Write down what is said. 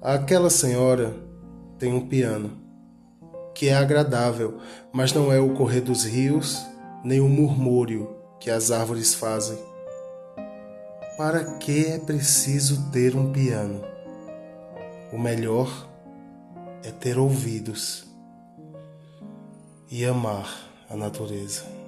Aquela senhora tem um piano que é agradável, mas não é o correr dos rios nem o murmúrio que as árvores fazem. Para que é preciso ter um piano? O melhor é ter ouvidos e amar a natureza.